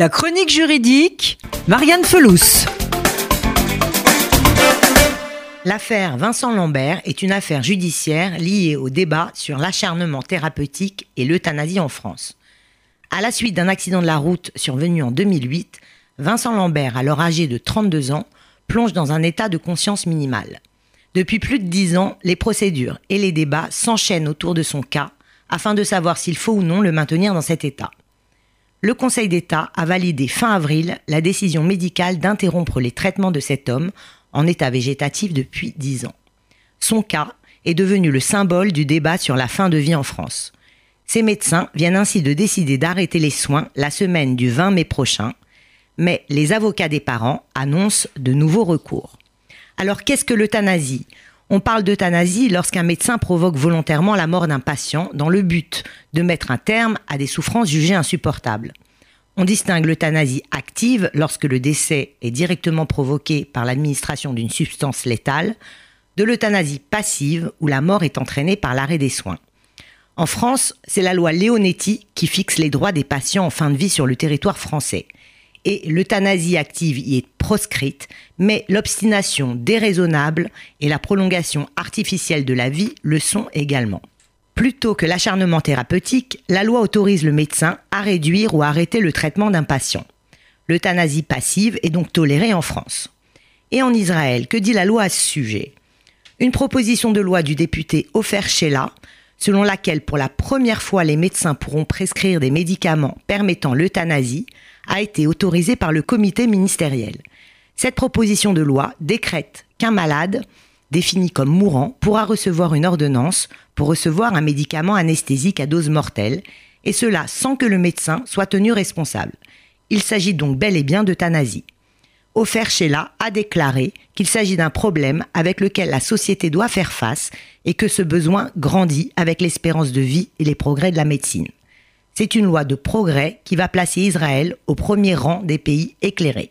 La chronique juridique, Marianne Felous. L'affaire Vincent Lambert est une affaire judiciaire liée au débat sur l'acharnement thérapeutique et l'euthanasie en France. À la suite d'un accident de la route survenu en 2008, Vincent Lambert, alors âgé de 32 ans, plonge dans un état de conscience minimale. Depuis plus de dix ans, les procédures et les débats s'enchaînent autour de son cas afin de savoir s'il faut ou non le maintenir dans cet état le Conseil d'État a validé fin avril la décision médicale d'interrompre les traitements de cet homme en état végétatif depuis 10 ans. Son cas est devenu le symbole du débat sur la fin de vie en France. Ces médecins viennent ainsi de décider d'arrêter les soins la semaine du 20 mai prochain, mais les avocats des parents annoncent de nouveaux recours. Alors qu'est-ce que l'euthanasie? On parle d'euthanasie lorsqu'un médecin provoque volontairement la mort d'un patient dans le but de mettre un terme à des souffrances jugées insupportables. On distingue l'euthanasie active lorsque le décès est directement provoqué par l'administration d'une substance létale, de l'euthanasie passive où la mort est entraînée par l'arrêt des soins. En France, c'est la loi Leonetti qui fixe les droits des patients en fin de vie sur le territoire français et l'euthanasie active y est proscrite, mais l'obstination déraisonnable et la prolongation artificielle de la vie le sont également. Plutôt que l'acharnement thérapeutique, la loi autorise le médecin à réduire ou à arrêter le traitement d'un patient. L'euthanasie passive est donc tolérée en France. Et en Israël, que dit la loi à ce sujet? Une proposition de loi du député Ofer Sheila, selon laquelle pour la première fois les médecins pourront prescrire des médicaments permettant l'euthanasie, a été autorisée par le comité ministériel. Cette proposition de loi décrète qu'un malade, défini comme mourant, pourra recevoir une ordonnance pour recevoir un médicament anesthésique à dose mortelle, et cela sans que le médecin soit tenu responsable. Il s'agit donc bel et bien d'euthanasie. Ofer Sheila a déclaré qu'il s'agit d'un problème avec lequel la société doit faire face et que ce besoin grandit avec l'espérance de vie et les progrès de la médecine. C'est une loi de progrès qui va placer Israël au premier rang des pays éclairés.